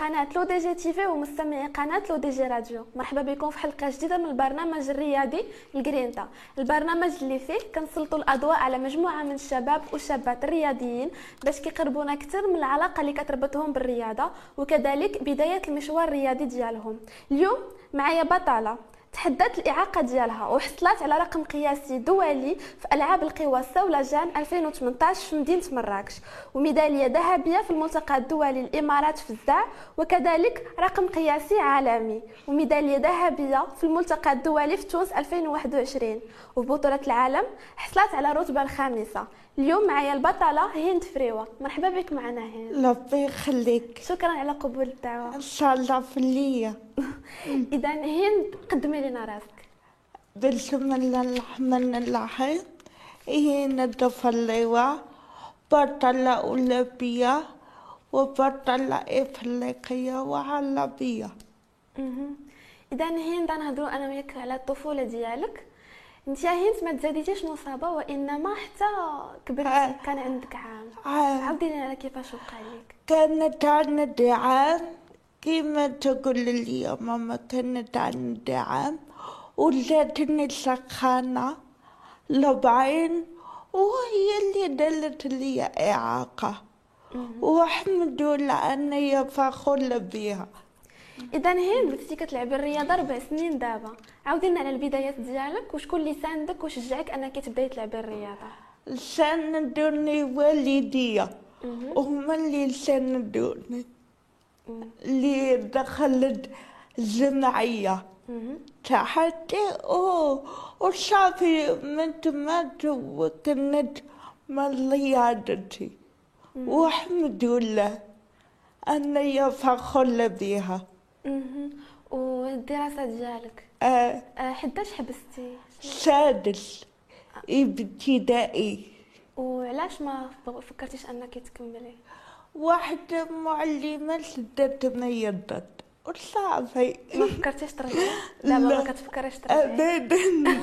قناة L'ODJ TV ومستمعي قناة L'ODJ Radio. مرحبا بكم في حلقة جديدة من البرنامج الرياضي L'GRINTA. البرنامج اللي فيه كنسلطوا الأضواء على مجموعة من الشباب والشابات الرياضيين باش كيقربونا أكثر من العلاقة اللي كتربطهم بالرياضة وكذلك بداية المشوار الرياضي ديالهم. اليوم معايا بطلة تحدت الإعاقة ديالها وحصلت على رقم قياسي دولي في ألعاب القوى الصولجان 2018 في مدينة مراكش. وميدالية ذهبية في الملتقى الدولي الإمارات في الزع وكذلك رقم قياسي عالمي. وميدالية ذهبية في الملتقى الدولي في تونس 2021 وفي بطولة العالم حصلت على الرتبة الخامسة. اليوم معايا البطلة هند فريوة. مرحبا بك معنا هند. ربي يخليك. شكرا على قبول الدعوة. إن شاء الله في اللية. إذا هند قدمي لنا راسك. بسم الله الرحمن الرحيم اللواء بطلة أولمبية وبطلة إفريقية وعربية. مهم. اذا هند غنهضروا أنا وياك على الطفولة ديالك. انت يا هند ما تزاديتيش مصابة وإنما حتى كبرتي آه. كان عندك عام. عام. عاودي لنا كيفاش وقع لك. كانت عندي عام كيما تقول لي يا ماما كانت عندي عام ولاتني سخانة لبعين وهي اللي دلت لي إعاقة. والحمد لله أني فخورة بها إذا هند بديتي كتلعبي الرياضة ربع سنين دابا. عاودي لنا على البدايات ديالك. وشكون اللي ساندك وشجعك أنك تبدأي تلعبي الرياضة؟ ساندوني والديا. هما اللي ساندوني. اللي دخلت مهم. تحتي. وصافي من تمات وكنت من رياضتي. والحمد لله. أني فخورة بها. والدراسة ديالك؟ آه، آه، حداش حبستي؟ سادس ابتدائي. وعلاش ما فكرتيش أنك تكملي؟ واحدة معلمة شدت ميضت وصافي ما فكرتيش ترجعي؟ دابا لا. ما كتفكريش ترجعي؟ أبدا.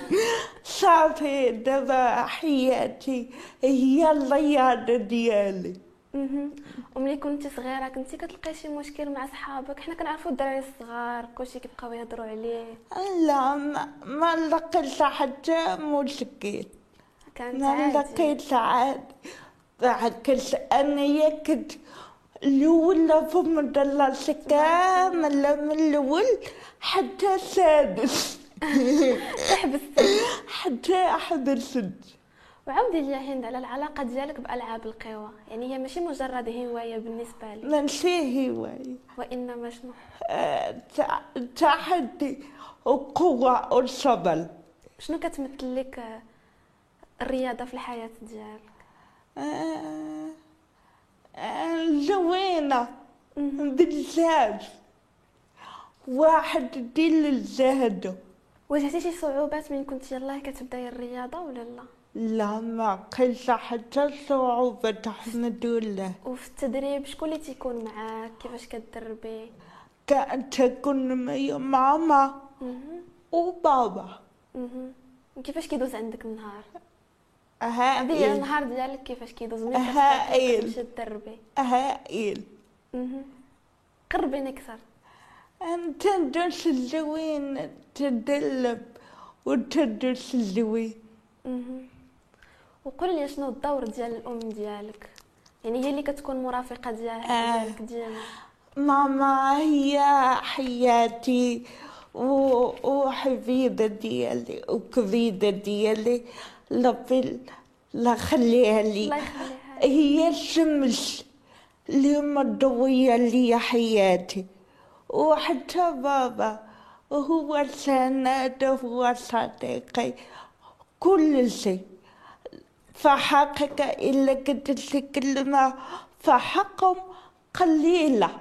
صافي. دابا حياتي هي الرياضة ديالي. وملي كنتي صغيرة كنتي كتلقاي شي مشكل مع صحابك؟ حنا كنعرفوا الدراري الصغار كلشي كيبقاو يهضروا عليه. لا ما, ما لقيت حتى مشكل ما لقيت عاد أنا كنت الأولى في مدرسة كاملة من الأول حتى السادس تحبستي حتى حبست وعاودي لي هند على العلاقه ديالك بألعاب القوى. يعني هي ماشي مجرد هواية بالنسبة لي ماشي هواية. وإنما شنو؟ آه، تع- تحدي وقوة والصبر. شنو كتمثل لك آه، الرياضة في الحياة ديالك؟ آه، آه، زوينة بزاف واحد ديال الزهد واجهتي شي صعوبات من كنتي يلاه كتبداي الرياضة ولا لا؟ لا ما قلت حتى صعوبة الحمد لله وفي التدريب شكون اللي تيكون معاك كيفاش كتدربي كانت تكون ماما. وبابا. كيفاش كيدوز عندك النهار هائل النهار ديالك كيفاش كيدوز ملي هائل. كتمشي تدربي هائل مهم. قربيني أكثر انت تدرس الزوين تدلب وتدرس الزوين وقول لي شنو الدور ديال الأم ديالك؟ يعني هي اللي كتكون مرافقة ديالها آه. ديالك ديما ماما هي حياتي وحبيبة ديالي وكبيدة ديالي. ربي لا خليها لي. الله يخليها هي الشمس اللي مضوية لي حياتي. وحتى بابا هو سند هو صديقي. كل شيء. فحقك إلا كنت تتكلم فحقهم قليلة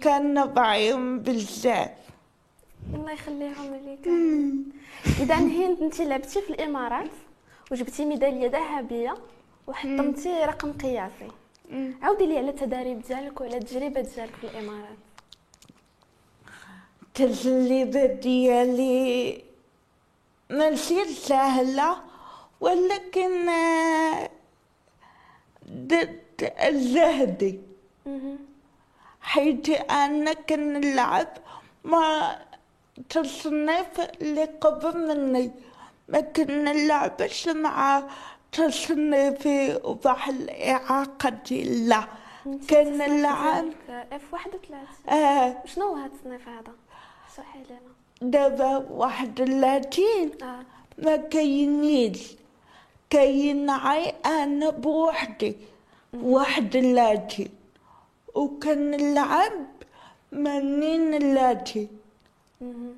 كان بعيهم بزاف الله يخليهم ليك إذا هند أنت لعبتي في الإمارات وجبتي ميدالية ذهبية وحطمتي رقم قياسي. عاودي لي على التدريب ديالك وعلى التجربة ديالك في الإمارات. التجربة ديالي ماشي سهلة ولكن آه، الجهدي مهم. حيث أنا كنلعب مع تصنيف اللي قبل مني ما كنلعبش مع تصنيفي وبحال الإعاقة لا انتي كنلعب اف واحد وثلاثة آه. شنو هو هاد التصنيف هذا؟ شرحي لنا دابا واحد اللاتين آه. ما كاينينش. كاين عي أنا بوحدي واحد اللاتين وكنلعب منين اللاتين مهم.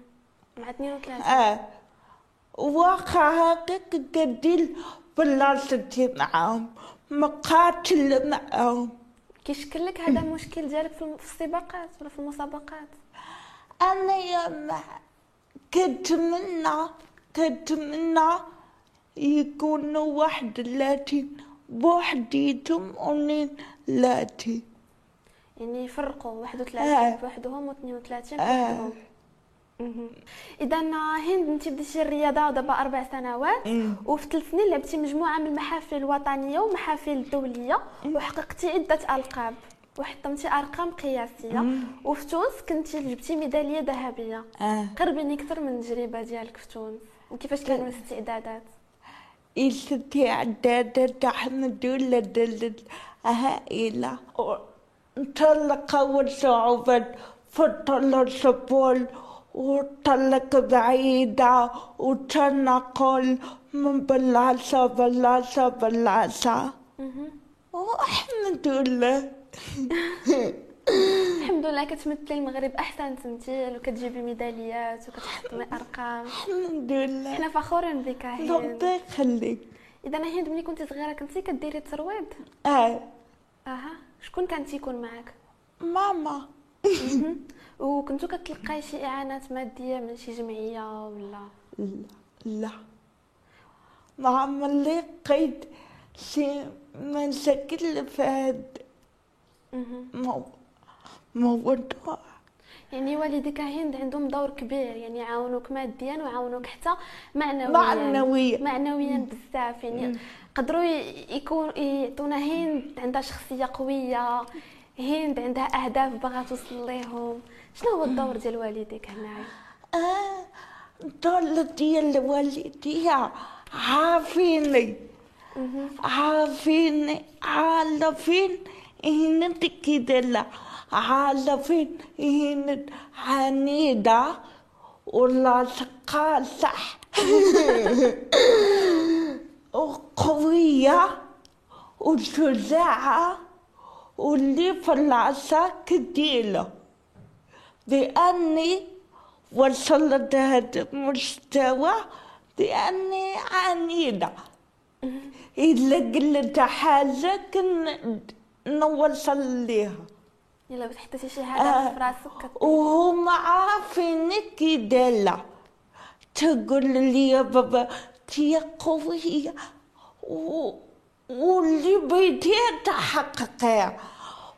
مع اثنين وثلاثة. آه. واخا هكاك كدير بلاصتي معاهم مقاتل معاهم. كيشكل لك هذا المشكل ديالك في السباقات ولا في المسابقات؟ أنا يا كنتمنى كنتمنى يكونوا واحد اللاتين بوحديتهم ونين لاتين يعني يفرقوا واحد آه. وثلاثين بوحدهم واثنين وثلاثين آه. بوحدهم إذا هند أنت بديتي الرياضة دابا أربع سنوات. وفي ثلاث سنين لعبتي مجموعة من المحافل الوطنية ومحافل الدولية وحققتي عدة القاب وحطمتي أرقام قياسية. وفي تونس كنتي جبتي ميدالية ذهبية. آه. قربيني أكثر من التجربة ديالك في تونس. وكيفاش كانوا الاستعدادات؟ استعدادات أحمد لدى العائلة أنطلق والصعوبات فطل الصبول وطلق بعيدة وتنقل من بلاصة بلاصة بلاصة مهم. والحمد لله الحمد لله كتمثلي المغرب أحسن تمثيل وكتجيبي ميداليات وكتحطمي أرقام. الحمد لله. حنا فخورين بك هند. ربي يخليك. إذا هند ملي كنتي صغيرة كنتي كديري الترويض؟ آه. أها. شكون كان تيكون معك ماما. وكنتو كتلقاي شي إعانات مادية من شي جمعية ولا؟ لا. لا ما ملي لقيت شي مشاكل في هاد مهم. مو موضوع يعني والديك هند عندهم دور كبير يعني يعاونوك ماديا ويعاونوك حتى معنويا. معنويا. معنويا بزاف يعني قدروا يكون يعطونا هند عندها شخصية قوية هند عندها أهداف باغا توصل ليهم. شنو هو الدور ديال والديك هنايا؟ آه دول ديال والديا عارفيني. عارفيني عارفين هنا كده عارفين هنا عنيدة ولا صح وقوية وشجاعة واللي في العصا كديلة بأني وصلت هذا المستوى بأني عنيدة إذا قلت حاجة كن نوصل ليها يلا بتحطي شي آه. في راسك وهم عارفين كده لا تقول لي يا بابا تي قوية و... واللي بدي تحققها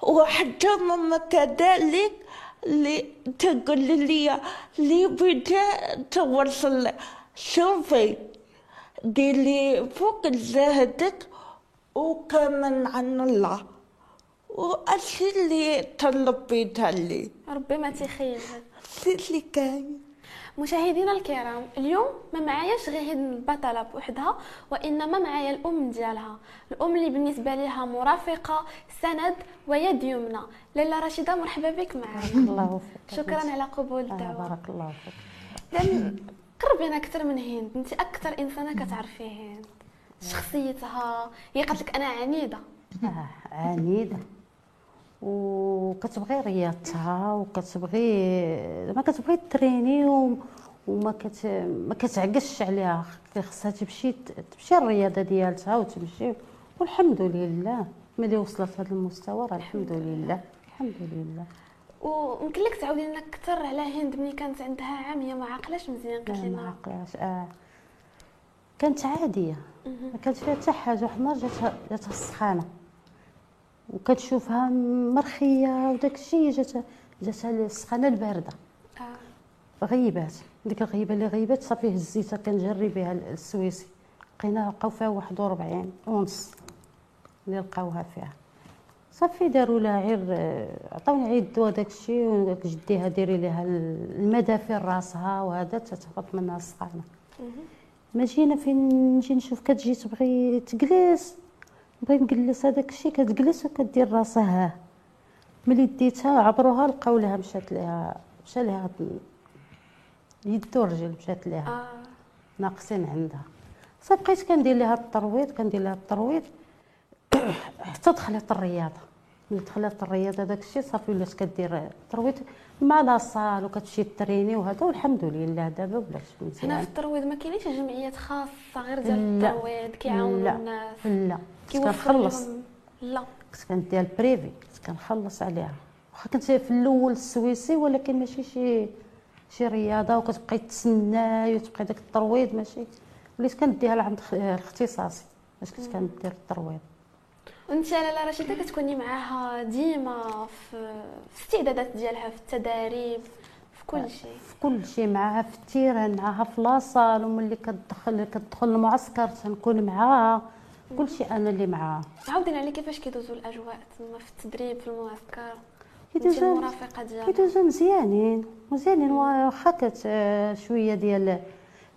وحتى ماما كذلك اللي تقول لي اللي بدي توصل شوفي ديري فوق زهدك وكمان عن الله. وأشي اللي طلبيتها لي ربي ما تيخيب اللي كان مشاهدينا الكرام اليوم ما معاياش غير هاد البطلة بوحدها وإنما معايا الأم ديالها. الأم اللي بالنسبة ليها مرافقة سند ويد يمنى لاله رشيدة مرحبا بك معنا الله يوفقك شكرا على قبول آه الدعوه بارك الله فيك. قربينا أكثر من هند. أنت أكثر إنسانة كتعرفي هند. شخصيتها هي قالت لك أنا عنيدة. آه عنيدة. وكتبغي رياضتها وكتبغي ما كتبغي تريني و- وما كت ما كتعقش عليها خصها تمشي تمشي الرياضة ديالتها وتمشي والحمد لله. ملي وصلت هذا المستوى راه الحمد لله الحمد لله. ويمكن لك تعاودي لنا أكثر على هند ملي كانت عندها عام هي ما عاقلاش مزيان قالت لا ما لنا عقلاش آه. كانت عادية. ما كانت فيها حتى حاجة واحد النهار جاتها جاتها السخانة. وكتشوفها مرخية وداك الشيء جاتها جاتها السخانة الباردة. آه. غيبات. ديك الغيبة اللي غيبات صافي هزيتها كنجري بها السويسي. لقينا لقاو فيها واحد وربعين ونص اللي لقاوها فيها. صافي داروا لها غير عطاوني عيد الدواء داك الشيء وجديها ديري لها المدافع راسها وهذا تتهبط منها السخانة. ما جينا فين نجي نشوف كتجي تبغي تجلس بغي نجلس هذاك الشيء كتجلس وكدير راسها ها. ملي ديتها عبروها لقاو لها مشات لها مشى لها يد ورجل مشات لها آه. ناقصين عندها. صافي بقيت كندير لها الترويض كندير لها الترويض. حتى دخلت الرياضة. ملي دخلت الرياضة داك الشيء صافي ولات كدير الترويض. مع لاصال وكتمشي تريني وهذا والحمد لله دابا ولات هنا مزيان في الترويض ما كاينينش جمعيات خاصة غير ديال. الترويض كيعاونوا لا. الناس. لا. كنت كنخلص. لا. كنت كندير ال privé كنت كنخلص عليها. واخا كنت في الأول السويسي ولكن ماشي شي شي رياضة وكتبقاي تسناي وتبقاي داك الترويض ماشي. وليت كنديها لعند اختصاصي باش كنت كندير الترويض. وانت لاله رشيدة كتكوني معاها ديما في الاستعدادات ديالها في التداريب في كل شيء. في كل شيء معاها في التيران معاها في la salle وملي كتدخل كتدخل المعسكر تنكون معاها. كل شيء أنا اللي معاها عاودينا على كيفاش كيدوزوا الأجواء تما في التدريب في المعسكر انت كيدوزو المرافقة ديالها كيدوزو مزيانين مزيانين واخا كت آه، شوية ديال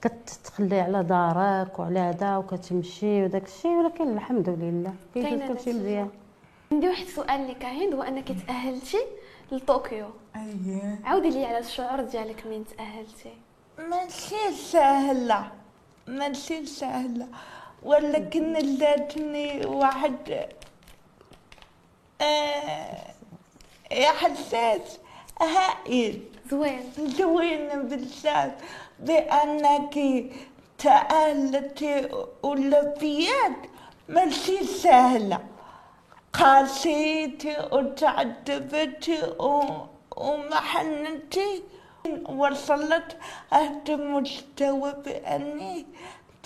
كتخلي على دارك وعلى هذا وكتمشي وداك الشيء ولكن الحمد لله كيدوز كاينة كل شيء نتيجة. مزيان. عندي واحد السؤال لك هند هو أنك تأهلتي لطوكيو. إيه عاودي لي على الشعور ديالك من تأهلتي. ماشي سهلة ماشي سهلة ولكن لاتني واحد آه إحساس هائل. زوين. زوين بزاف بأنك تأهلتي أولمبياد. ماشي سهلة. قاسيتي وتعذبتي ومحنتي. وصلت هذا المستوى بأني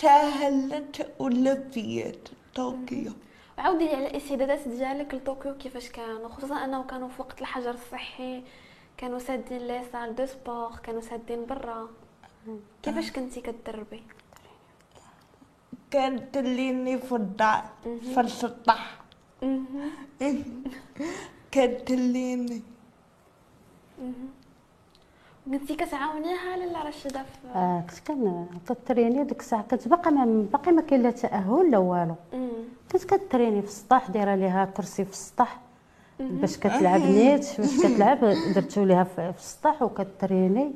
تأهلت أولمبياد طوكيو. عاودي لي على الاستعدادات ديالك لطوكيو كيفاش كانوا خصوصا انه كانوا في وقت الحجر الصحي كانوا سادين les salles de sport كانوا سادين برا. كيفاش كنتي كتدربي؟ كانت ليني في الدار في السطح كانت ليني كنتي كتعاونيها لاله رشيده في آه كنت كن كتريني ديك الساعة. كنت باقا ما باقي ما كاين لا تأهل لا والو. كنت كتريني في السطح دايرة ليها كرسي في السطح باش كتلعب نيت باش كتلعب. درتو ليها في السطح وكتريني.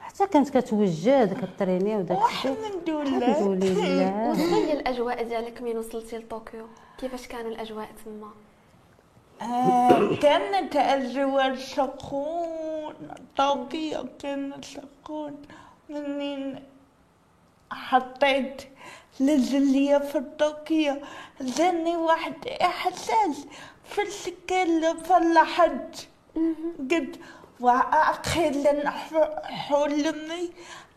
حتى كانت كتوجد كتريني وداك الشيء. الحمد الحمد لله. لله وصفي لي الأجواء ديالك من وصلتي لطوكيو كيفاش كانوا الأجواء تما؟ كانت أجواء سخون طوكيو كانت سخون منين حطيت رجلي في طوكيو جاني واحد إحساس في السكة في الحج قلت وأخيرا حلمي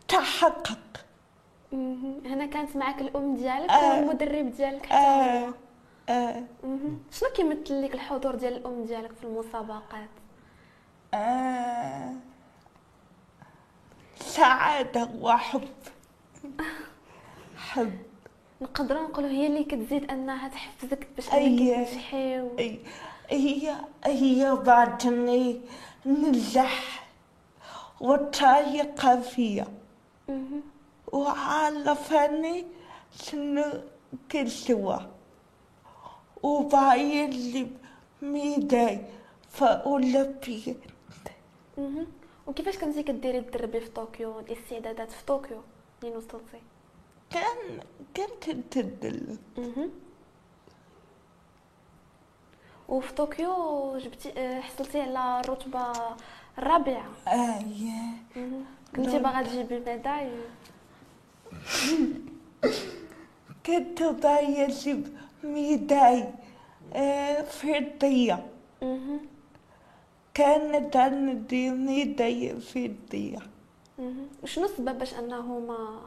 تحقق. هنا كانت معك الأم ديالك آه. والمدرب ديالك حتى آه آه. مهم. شنو كيمثل لك الحضور ديال الأم ديالك في المسابقات؟ آه. سعادة وحب حب. نقدروا نقولوا هي اللي كتزيد أنها تحفزك باش أنك. تنجحي و... أي- هي هي بعدني نجح وطايقة فيا. مهم. وعرفني شنو كسوة وباين لي ميداي فأولمبياد مهم. وكيفاش كنتي كديري تدربي في طوكيو؟ الاستعدادات في طوكيو؟ منين وصلتي كان كنت تدل. وفي طوكيو جبتي حصلتي على الرتبه الرابعه مهم. كنتي باغا تجيبي ميداي؟ كنت باية ميداي آه، فضية مهم. كانت عندي médaille مهم. وشنو السبب باش أنه ما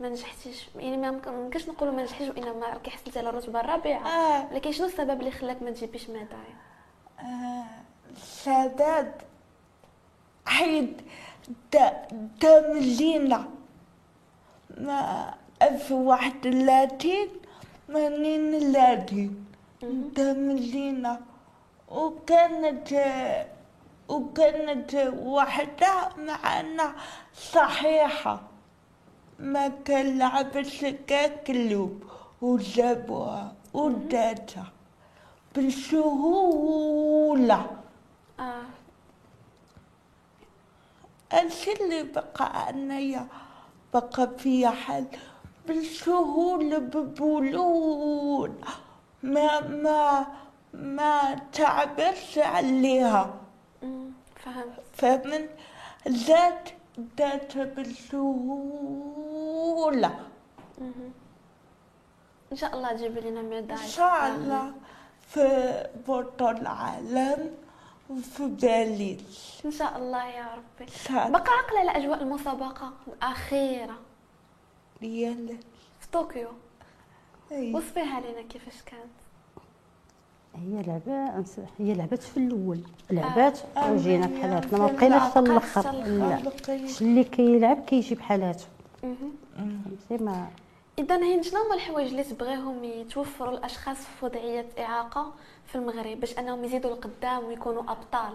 ما نجحتيش يعني ما يمكن- ما يمكنش نقولوا ما نجحتيش وانما راكي حصلتي على الرتبه الرابعه آه. ولكن شنو السبب اللي خلاك ما تجيبيش ميداي آه، سادات حيد دا دا مدينة ما ألف واحد لاتين منين لاتين مدينة وكانت وكانت واحدة معنا صحيحة. ما كان لعبت كلوب وجابوها. وداتها بسهولة. آه. الشي اللي بقى أنايا بقى في حل بسهولة ببولون ما ما ما تعبرش عليها. فهمت. فمن ذات ذات بسهولة إن شاء الله تجيب لنا معده إن شاء الله في بطل العالم وفي بالي إن شاء الله يا ربي. بقى عقله على اجواء المسابقه يلا في طوكيو. أي. وصفيها لنا كيفاش كانت؟ هي لعبة هي لعبات في الأول. لعبات آه، وجينا هي بحالاتنا ما بقيناش حتى الآخر لا. اللي كيلعب كيجي بحالاته. فهمتي؟ ما اذا هين شنو هما الحوايج اللي تبغيهم يتوفروا الأشخاص في وضعية إعاقة في المغرب باش أنهم يزيدوا لقدام ويكونوا أبطال؟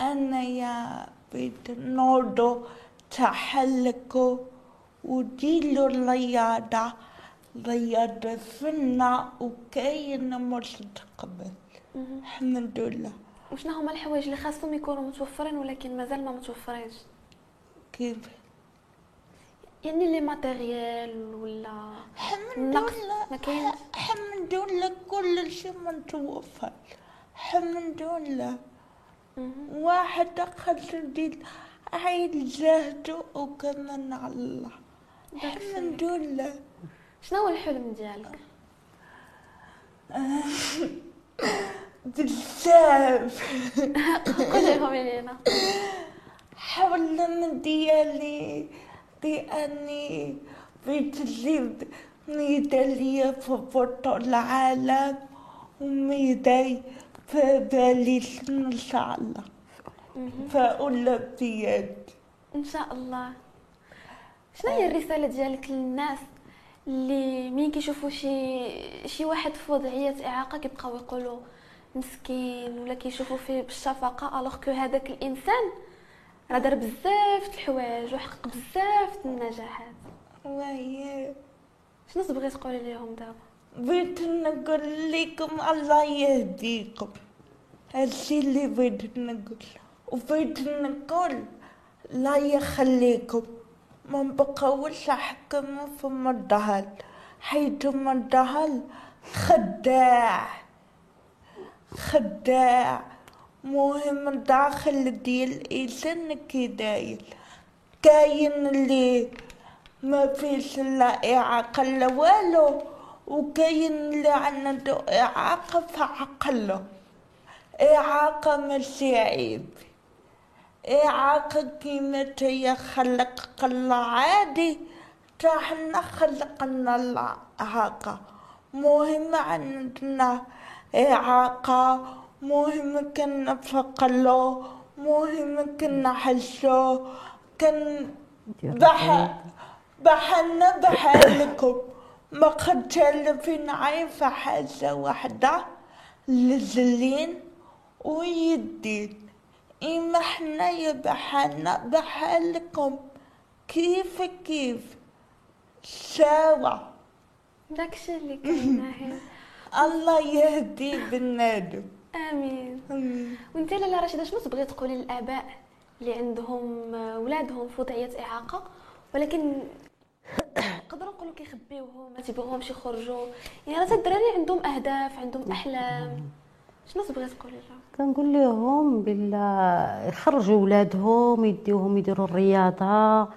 أنا يا بيت نوضو تحلكوا وديلوا الرياضة رياضة فينا وكاين مستقبل مهم. الحمد لله وشنو هما الحوايج اللي خاصهم يكونوا متوفرين ولكن مازال ما متوفرينش؟ كيف؟ يعني لي ماتيريال ولا الحمد لله ما كاينش الحمد لله كل شيء متوفر. الحمد لله. واحد أخذ ديل عيد زهده وكمان على الله الحمد لله. شنو هو الحلم ديالك؟ بزاف. قوليهم لينا. حول ديالي بأني بتجيب ميدالية في بطل العالم وميداي في باليس إن شاء الله. مهم. في أولمبياد إن شاء الله. شنو هي الرسالة ديالك للناس اللي مين كيشوفوا شي شي واحد في وضعية إعاقة كيبقاو يقولوا مسكين ولا كيشوفوا فيه بالشفقة الوغ كو هذاك الإنسان راه دار بزاف الحوايج وحقق بزاف النجاحات. وهي شنو تبغي تقولي ليهم دابا؟ بغيت نقول لكم الله يهديكم. هادشي اللي بغيت نقول. وبغيت نقول لا يخليكم. ما بقاوش حكموا في مدهل حيث مدهل خداع خداع مهم داخل ديال الانسان كي داير كاين اللي ما فيش لا إعاقة لا والو وكاين اللي عنده إعاقة في عقله إعاقة ماشي عيب إعاقة كيما تيا خلق الله عادي تا حنا خلقنا الإعاقة مهم عندنا إعاقة مهم كنا فقلو مهم كنا حسو كن بح بحالنا بحالكم. ما قد تلفين عين في حاجة واحدة لزلين ويدين. إما حنا يا بحالنا بحالكم. كيف كيف؟ سوا داكشي اللي كاين هنا الله يهدي بنادم. آمين. أمين. وأنت لاله رشيدة شنو تبغي تقولي للآباء اللي عندهم ولادهم في وضعية إعاقة؟ ولكن نقدروا نقولوا كيخبيوهم ما تيبغوهمش يخرجوا. يعني راه الدراري عندهم أهداف عندهم أحلام. شنو تبغي تقولي لهم كنقول لهم بلا يخرجوا ولادهم يديوهم يديروا الرياضة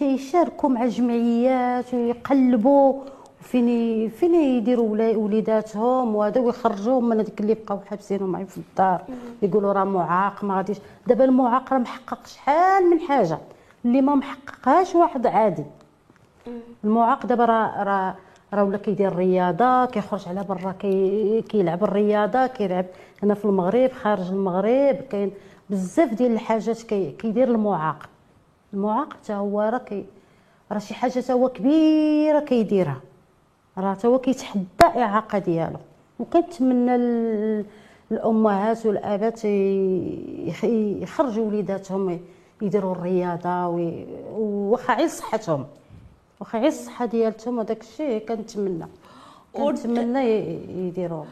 يشاركوا مع الجمعيات ويقلبوا فين فين يديروا وليداتهم وهذا ويخرجوهم من هذيك اللي بقاو حابسينهم معايا في الدار. يقولوا راه معاق ما غاديش. دابا المعاق راه محقق شحال من حاجة. اللي ما محققهاش واحد عادي. المعاق دابا راه راه راه ولا كيدير الرياضه كيخرج على برا كي كيلعب الرياضة كيلعب هنا في المغرب خارج المغرب. كاين بزاف ديال الحاجات كي كيدير المعاق. المعاق حتى هو راه كي راه شي حاجة تا هو كبيرة كيديرها. راه تا هو كيتحدى الاعاقه ديالو. وكنتمنى ال- الأمهات يخ- يخرجوا وليداتهم يديروا الرياضة وواخا غير صحتهم واخا غير الصحة ديالتهم هذاك الشيء كنتمنى. كنتمنى يديروه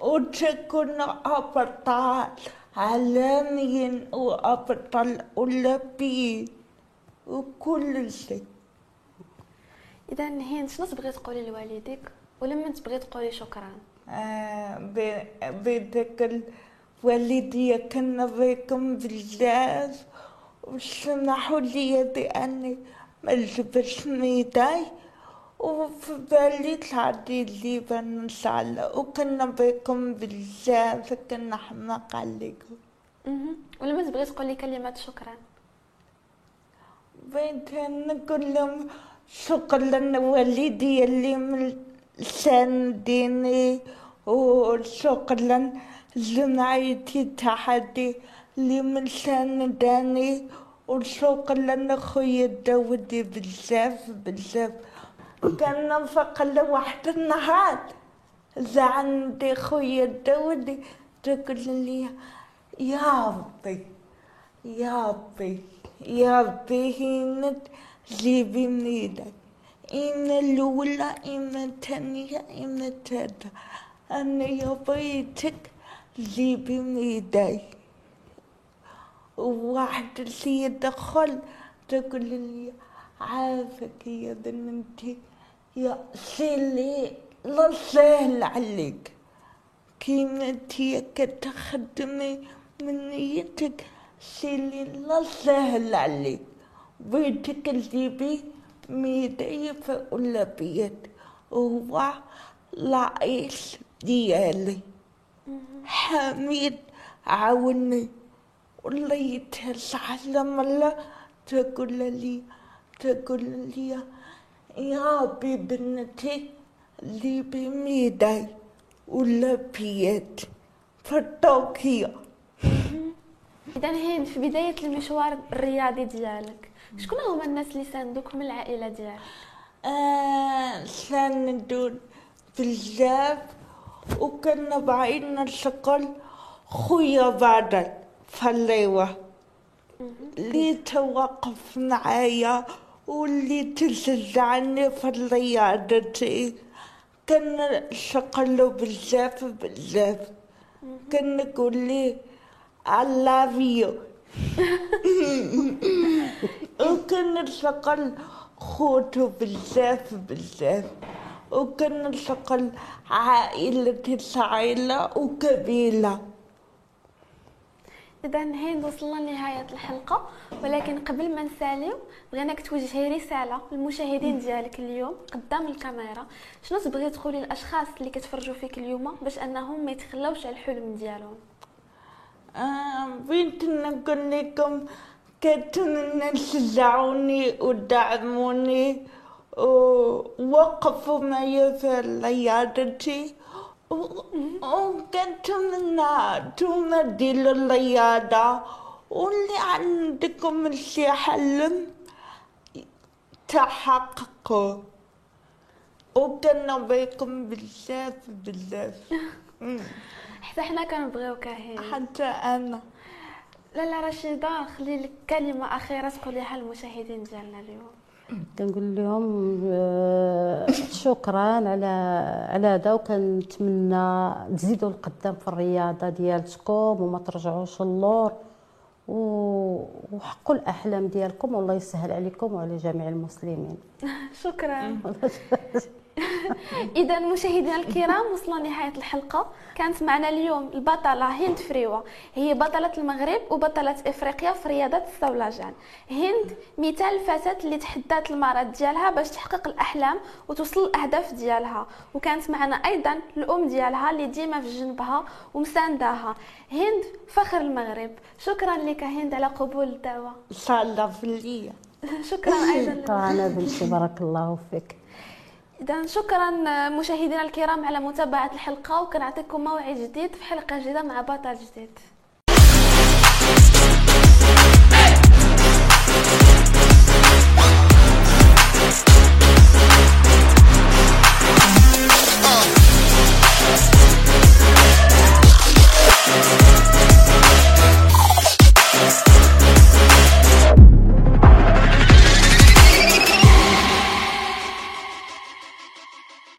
وتكون أبطال عالميا وأبطال أولمبيين وكل شيء. اذا هند شنو تبغي تقولي لوالديك ولمن تبغي تقولي شكرا؟ آه، ب- بذكر والدي كان بكم بزاف. وسمحوا لي بأني ما ميداي وفي بالي تعدي لي بان الله وكنا بكم بزاف كنا حماق عليكم. ولمن تبغي تقولي كلمه شكرا بنت نقول لهم شكرا لوالدي اللي من سانديني وشكرا لجمعيتي التحدي اللي من سانداني وشكرا لخويا داودي بزاف بزاف كان فقط واحد النهار إذا عندي خويا داودي تقول لي يا ربي يا ربي يا ربي هينت جيبي من إيدك إن الأولى إن الثانية إن الثالثة أنا يا بيتك جيبي من ايدي وواحد اللي يدخل تقول لي عافك يا بنتي يا سيلي لا سهل عليك. كيما انتي كتخدمي من نيتك سيلي لا سهل عليك. بيتك الجيبي ميدي ولا بيت هو العيش ديالي. حميد عاوني يتهزع لما لا تقول لي تقول لي يا بي بنتي اللي بميدي ولا بيت في طوكيو اذا هند في بدايه المشوار الرياضي ديالك شكون هما الناس اللي ساندوك من العائله ديالك آه سندون بزاف وكنا بعيدنا الشغل خويا بدر فالليوة اللي توقف معايا واللي تشجعني في رياضتي كان شغله بزاف بزاف. كان يقول لي I love you وكان الشغل خوته بزاف بزاف. وكان الشغل عائلة عائلة وكبيلة إذا هند وصلنا لنهايه الحلقة. ولكن قبل ما نساليو بغيناك توجهي رسالة للمشاهدين ديالك اليوم قدام الكاميرا. شنو تبغي تقولي للأشخاص اللي كتفرجوا فيك اليوم باش أنهم ما يتخلاوش على الحلم ديالهم؟ آه، بنت نقول لكم كنتمنى تشجعوني ودعموني ووقفوا معي في رياضتي و- وكنتمنى توما ديروا الرياضة واللي عندكم شي حلم تحققوا وكنا بكم بزاف بزاف. حتى حنا كنبغيوك هند حتى أنا لاله رشيده نخلي لك كلمه اخيره تقوليها للمشاهدين ديالنا اليوم كنقول لهم آه، شكرا على على هذا وكنتمنى تزيدوا القدام في الرياضة ديالتكم وما ترجعوش اللور و- وحققوا الأحلام ديالكم والله يسهل عليكم وعلى جميع المسلمين. شكرا. اذا مشاهدينا الكرام وصلنا لنهايه الحلقة. كانت معنا اليوم البطلة هند فريوة. هي بطلة المغرب وبطلة إفريقيا في رياضة الصولجان هند مثال الفتاه اللي تحدات المرض ديالها باش تحقق الأحلام وتوصل الأهداف ديالها. وكانت معنا أيضا الأم ديالها اللي ديما في جنبها ومسانداها. هند فخر المغرب. شكرا لك هند على قبول الدعوة. صلف ليا شكرا أيضا لك. أنا بنتي بارك الله فيك. إذا شكرا مشاهدينا الكرام على متابعة الحلقة وكنعطيكم موعد جديد في حلقة جديدة مع بطل جديد We'll be right back.